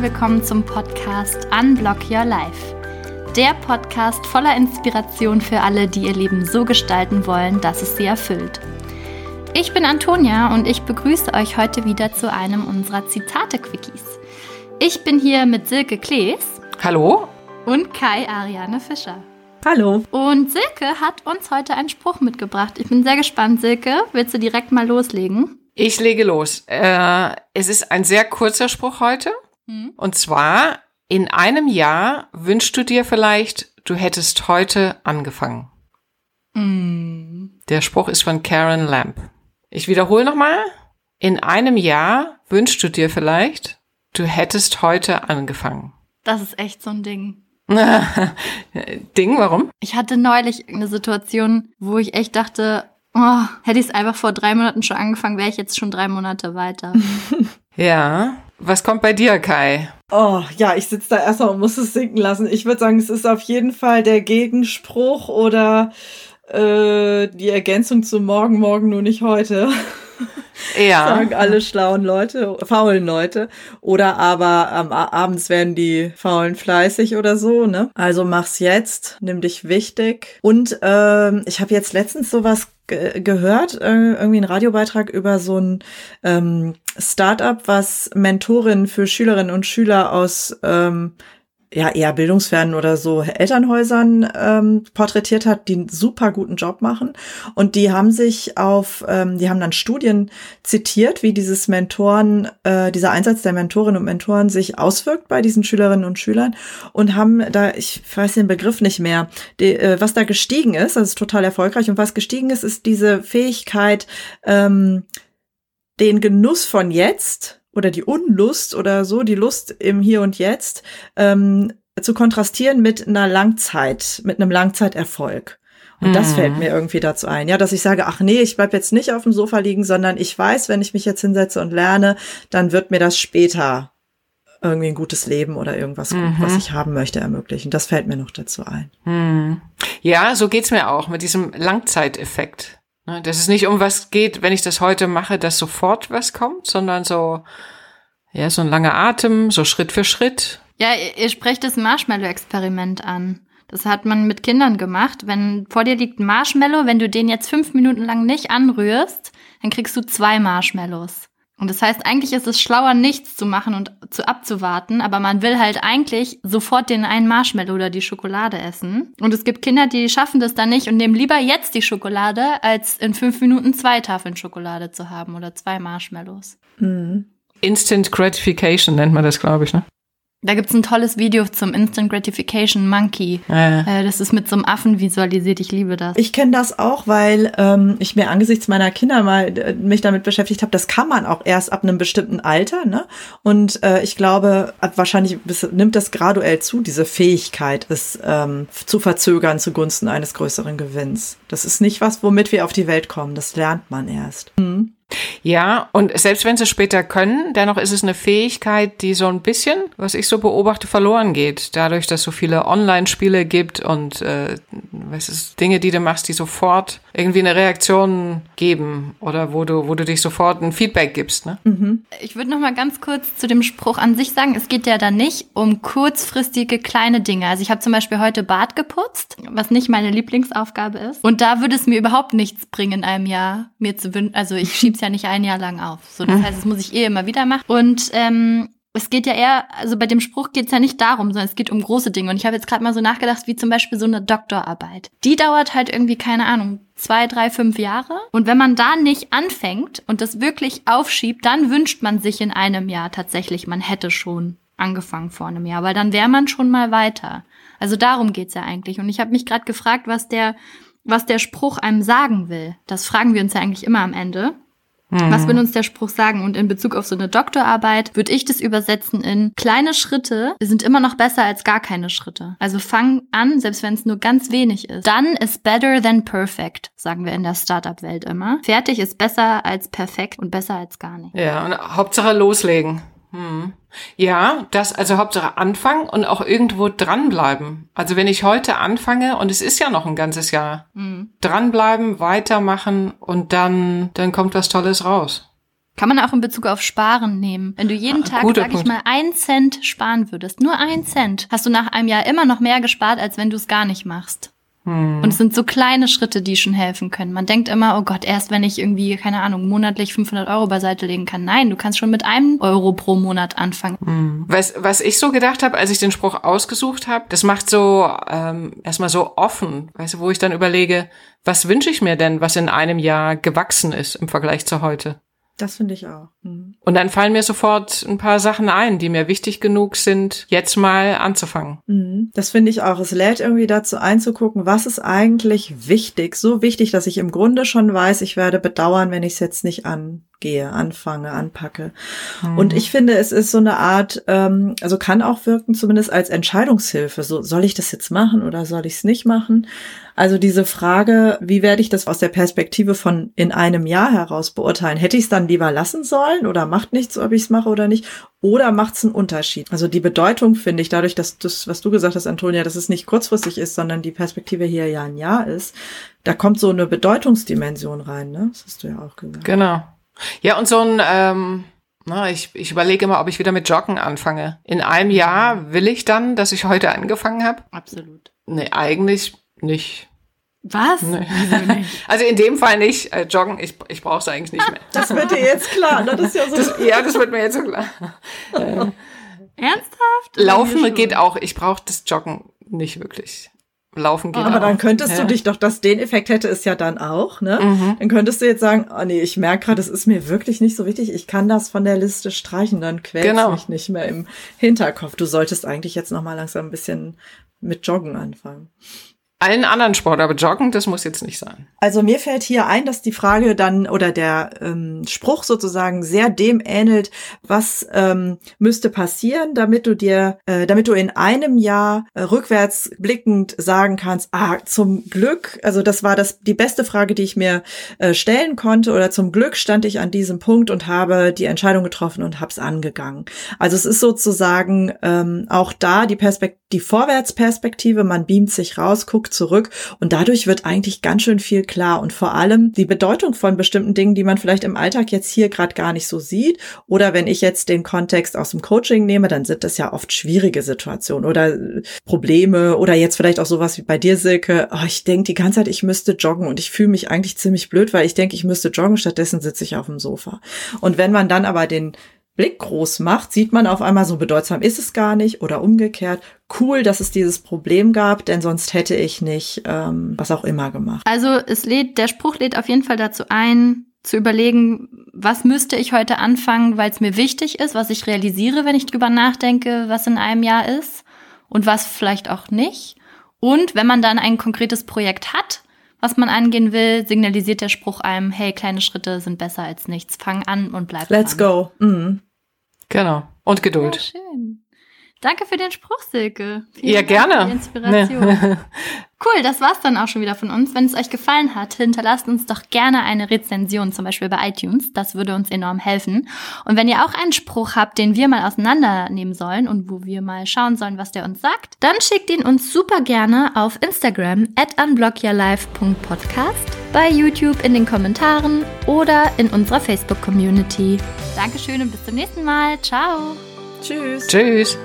Willkommen zum Podcast Unblock Your Life. Der Podcast voller Inspiration für alle, die ihr Leben so gestalten wollen, dass es sie erfüllt. Ich bin Antonia und ich begrüße euch heute wieder zu einem unserer Zitate-Quickies. Ich bin hier mit Silke Klees. Hallo. Und Kai Ariane Fischer. Hallo. Und Silke hat uns heute einen Spruch mitgebracht. Ich bin sehr gespannt, Silke. Willst du direkt mal loslegen? Ich lege los. Äh, es ist ein sehr kurzer Spruch heute. Hm. Und zwar, in einem Jahr wünschst du dir vielleicht, du hättest heute angefangen. Hm. Der Spruch ist von Karen Lamb. Ich wiederhole nochmal. In einem Jahr wünschst du dir vielleicht, du hättest heute angefangen. Das ist echt so ein Ding. Ding, warum? Ich hatte neulich eine Situation, wo ich echt dachte, oh, hätte ich es einfach vor drei Monaten schon angefangen, wäre ich jetzt schon drei Monate weiter. ja. Was kommt bei dir, Kai? Oh, ja, ich sitze da erstmal und muss es sinken lassen. Ich würde sagen, es ist auf jeden Fall der Gegenspruch oder äh, die Ergänzung zu morgen, morgen nur nicht heute. Ja. Sagen alle schlauen Leute, faulen Leute. Oder aber ähm, abends werden die faulen fleißig oder so, ne? Also mach's jetzt, nimm dich wichtig. Und ähm, ich habe jetzt letztens sowas ge gehört, äh, irgendwie ein Radiobeitrag über so ein ähm, Startup, was Mentorinnen für Schülerinnen und Schüler aus ähm, ja eher bildungsfernen oder so Elternhäusern ähm, porträtiert hat, die einen super guten Job machen. Und die haben sich auf, ähm, die haben dann Studien zitiert, wie dieses Mentoren, äh, dieser Einsatz der Mentorinnen und Mentoren sich auswirkt bei diesen Schülerinnen und Schülern und haben da, ich weiß den Begriff nicht mehr, die, äh, was da gestiegen ist, das ist total erfolgreich. Und was gestiegen ist, ist diese Fähigkeit, ähm, den Genuss von jetzt oder die Unlust oder so, die Lust im Hier und Jetzt, ähm, zu kontrastieren mit einer Langzeit, mit einem Langzeiterfolg. Und das fällt mhm. mir irgendwie dazu ein, ja, dass ich sage, ach nee, ich bleib jetzt nicht auf dem Sofa liegen, sondern ich weiß, wenn ich mich jetzt hinsetze und lerne, dann wird mir das später irgendwie ein gutes Leben oder irgendwas, mhm. was ich haben möchte, ermöglichen. Das fällt mir noch dazu ein. Mhm. Ja, so geht's mir auch mit diesem Langzeiteffekt. Ne, dass es nicht um was geht, wenn ich das heute mache, dass sofort was kommt, sondern so, ja, so ein langer Atem, so Schritt für Schritt. Ja, ihr, ihr sprecht das Marshmallow-Experiment an. Das hat man mit Kindern gemacht. Wenn vor dir liegt ein Marshmallow, wenn du den jetzt fünf Minuten lang nicht anrührst, dann kriegst du zwei Marshmallows. Und das heißt, eigentlich ist es schlauer, nichts zu machen und zu abzuwarten, aber man will halt eigentlich sofort den einen Marshmallow oder die Schokolade essen. Und es gibt Kinder, die schaffen das dann nicht und nehmen lieber jetzt die Schokolade, als in fünf Minuten zwei Tafeln Schokolade zu haben oder zwei Marshmallows. Mhm. Instant Gratification nennt man das, glaube ich, ne? Da gibt's ein tolles Video zum Instant Gratification Monkey. Ja. Äh, das ist mit so einem Affen visualisiert. Ich liebe das. Ich kenne das auch, weil ähm, ich mir angesichts meiner Kinder mal äh, mich damit beschäftigt habe. Das kann man auch erst ab einem bestimmten Alter. Ne? Und äh, ich glaube, wahrscheinlich nimmt das graduell zu, diese Fähigkeit, es ähm, zu verzögern zugunsten eines größeren Gewinns. Das ist nicht was, womit wir auf die Welt kommen. Das lernt man erst. Mhm. Ja, und selbst wenn sie später können, dennoch ist es eine Fähigkeit, die so ein bisschen, was ich so beobachte, verloren geht. Dadurch, dass so viele Online-Spiele gibt und äh, was ist, Dinge, die du machst, die sofort irgendwie eine Reaktion geben oder wo du, wo du dich sofort ein Feedback gibst. Ne? Mhm. Ich würde noch mal ganz kurz zu dem Spruch an sich sagen, es geht ja da nicht um kurzfristige kleine Dinge. Also ich habe zum Beispiel heute Bad geputzt, was nicht meine Lieblingsaufgabe ist. Und da würde es mir überhaupt nichts bringen in einem Jahr, mir zu wünschen, also ich schiebe ja nicht ein Jahr lang auf. So, das mhm. heißt, das muss ich eh immer wieder machen. Und ähm, es geht ja eher, also bei dem Spruch geht es ja nicht darum, sondern es geht um große Dinge. Und ich habe jetzt gerade mal so nachgedacht, wie zum Beispiel so eine Doktorarbeit. Die dauert halt irgendwie, keine Ahnung, zwei, drei, fünf Jahre. Und wenn man da nicht anfängt und das wirklich aufschiebt, dann wünscht man sich in einem Jahr tatsächlich, man hätte schon angefangen vor einem Jahr, weil dann wäre man schon mal weiter. Also darum geht's ja eigentlich. Und ich habe mich gerade gefragt, was der, was der Spruch einem sagen will. Das fragen wir uns ja eigentlich immer am Ende. Mhm. Was will uns der Spruch sagen? Und in Bezug auf so eine Doktorarbeit würde ich das übersetzen in kleine Schritte sind immer noch besser als gar keine Schritte. Also fang an, selbst wenn es nur ganz wenig ist. Done is better than perfect, sagen wir in der Startup-Welt immer. Fertig ist besser als perfekt und besser als gar nicht. Ja, und Hauptsache loslegen. Hm. Ja, das, also Hauptsache anfangen und auch irgendwo dranbleiben. Also wenn ich heute anfange, und es ist ja noch ein ganzes Jahr, hm. dranbleiben, weitermachen und dann, dann kommt was Tolles raus. Kann man auch in Bezug auf Sparen nehmen. Wenn du jeden ah, Tag, Guter sag Punkt. ich mal, einen Cent sparen würdest, nur einen Cent, hast du nach einem Jahr immer noch mehr gespart, als wenn du es gar nicht machst. Hm. Und es sind so kleine Schritte, die schon helfen können. Man denkt immer, oh Gott, erst wenn ich irgendwie, keine Ahnung, monatlich 500 Euro beiseite legen kann. Nein, du kannst schon mit einem Euro pro Monat anfangen. Hm. Was, was ich so gedacht habe, als ich den Spruch ausgesucht habe, das macht so ähm, erstmal so offen, weißt du, wo ich dann überlege, was wünsche ich mir denn, was in einem Jahr gewachsen ist im Vergleich zu heute? Das finde ich auch. Mhm. Und dann fallen mir sofort ein paar Sachen ein, die mir wichtig genug sind, jetzt mal anzufangen. Mhm. Das finde ich auch. Es lädt irgendwie dazu einzugucken, was ist eigentlich wichtig, so wichtig, dass ich im Grunde schon weiß, ich werde bedauern, wenn ich es jetzt nicht an gehe, anfange, anpacke. Mhm. Und ich finde, es ist so eine Art, ähm, also kann auch wirken, zumindest als Entscheidungshilfe. So, soll ich das jetzt machen oder soll ich es nicht machen? Also diese Frage, wie werde ich das aus der Perspektive von in einem Jahr heraus beurteilen? Hätte ich es dann lieber lassen sollen oder macht nichts, ob ich es mache oder nicht? Oder macht es einen Unterschied? Also die Bedeutung finde ich dadurch, dass das, was du gesagt hast, Antonia, dass es nicht kurzfristig ist, sondern die Perspektive hier ja ein Jahr ist, da kommt so eine Bedeutungsdimension rein, ne? Das hast du ja auch gesagt. Genau. Ja, und so ein, ähm, na, ich, ich überlege immer, ob ich wieder mit Joggen anfange. In einem Jahr will ich dann, dass ich heute angefangen habe? Absolut. Nee, eigentlich nicht. Was? Nee. Also in dem Fall nicht. Äh, joggen, ich, ich brauche es eigentlich nicht mehr. Das wird dir jetzt klar, ne? Das ist ja so. Das, ja, das wird mir jetzt so klar. Äh, Ernsthaft? Laufen geht auch. Ich brauche das Joggen nicht wirklich laufen geht. Aber auch. dann könntest ja. du dich doch, dass den Effekt hätte es ja dann auch, ne? Mhm. Dann könntest du jetzt sagen, oh nee, ich merke gerade, es ist mir wirklich nicht so wichtig, ich kann das von der Liste streichen, dann quält genau. mich nicht mehr im Hinterkopf. Du solltest eigentlich jetzt noch mal langsam ein bisschen mit Joggen anfangen allen anderen Sport, aber Joggen, das muss jetzt nicht sein. Also mir fällt hier ein, dass die Frage dann oder der ähm, Spruch sozusagen sehr dem ähnelt, was ähm, müsste passieren, damit du dir, äh, damit du in einem Jahr äh, rückwärts blickend sagen kannst, ah, zum Glück, also das war das die beste Frage, die ich mir äh, stellen konnte, oder zum Glück stand ich an diesem Punkt und habe die Entscheidung getroffen und hab's angegangen. Also es ist sozusagen ähm, auch da die Perspektive, die Vorwärtsperspektive, man beamt sich raus, guckt zurück. Und dadurch wird eigentlich ganz schön viel klar. Und vor allem die Bedeutung von bestimmten Dingen, die man vielleicht im Alltag jetzt hier gerade gar nicht so sieht. Oder wenn ich jetzt den Kontext aus dem Coaching nehme, dann sind das ja oft schwierige Situationen oder äh, Probleme oder jetzt vielleicht auch sowas wie bei dir Silke, oh, ich denke die ganze Zeit, ich müsste joggen und ich fühle mich eigentlich ziemlich blöd, weil ich denke, ich müsste joggen, stattdessen sitze ich auf dem Sofa. Und wenn man dann aber den Blick groß macht, sieht man auf einmal so bedeutsam ist es gar nicht oder umgekehrt. Cool, dass es dieses Problem gab, denn sonst hätte ich nicht ähm, was auch immer gemacht. Also es lädt, der Spruch lädt auf jeden Fall dazu ein, zu überlegen, was müsste ich heute anfangen, weil es mir wichtig ist, was ich realisiere, wenn ich drüber nachdenke, was in einem Jahr ist und was vielleicht auch nicht. Und wenn man dann ein konkretes Projekt hat, was man angehen will, signalisiert der Spruch einem, hey, kleine Schritte sind besser als nichts. Fang an und bleib Let's dran. go. Mhm. Genau. Und Geduld. Ja, schön. Danke für den Spruch, Silke. Vielen ja, Dank gerne. Für die Inspiration. Nee. cool, das war's dann auch schon wieder von uns. Wenn es euch gefallen hat, hinterlasst uns doch gerne eine Rezension, zum Beispiel bei iTunes. Das würde uns enorm helfen. Und wenn ihr auch einen Spruch habt, den wir mal auseinandernehmen sollen und wo wir mal schauen sollen, was der uns sagt, dann schickt ihn uns super gerne auf Instagram at unblockyourlife.podcast, bei YouTube in den Kommentaren oder in unserer Facebook-Community. Dankeschön und bis zum nächsten Mal. Ciao. Tschüss. Tschüss.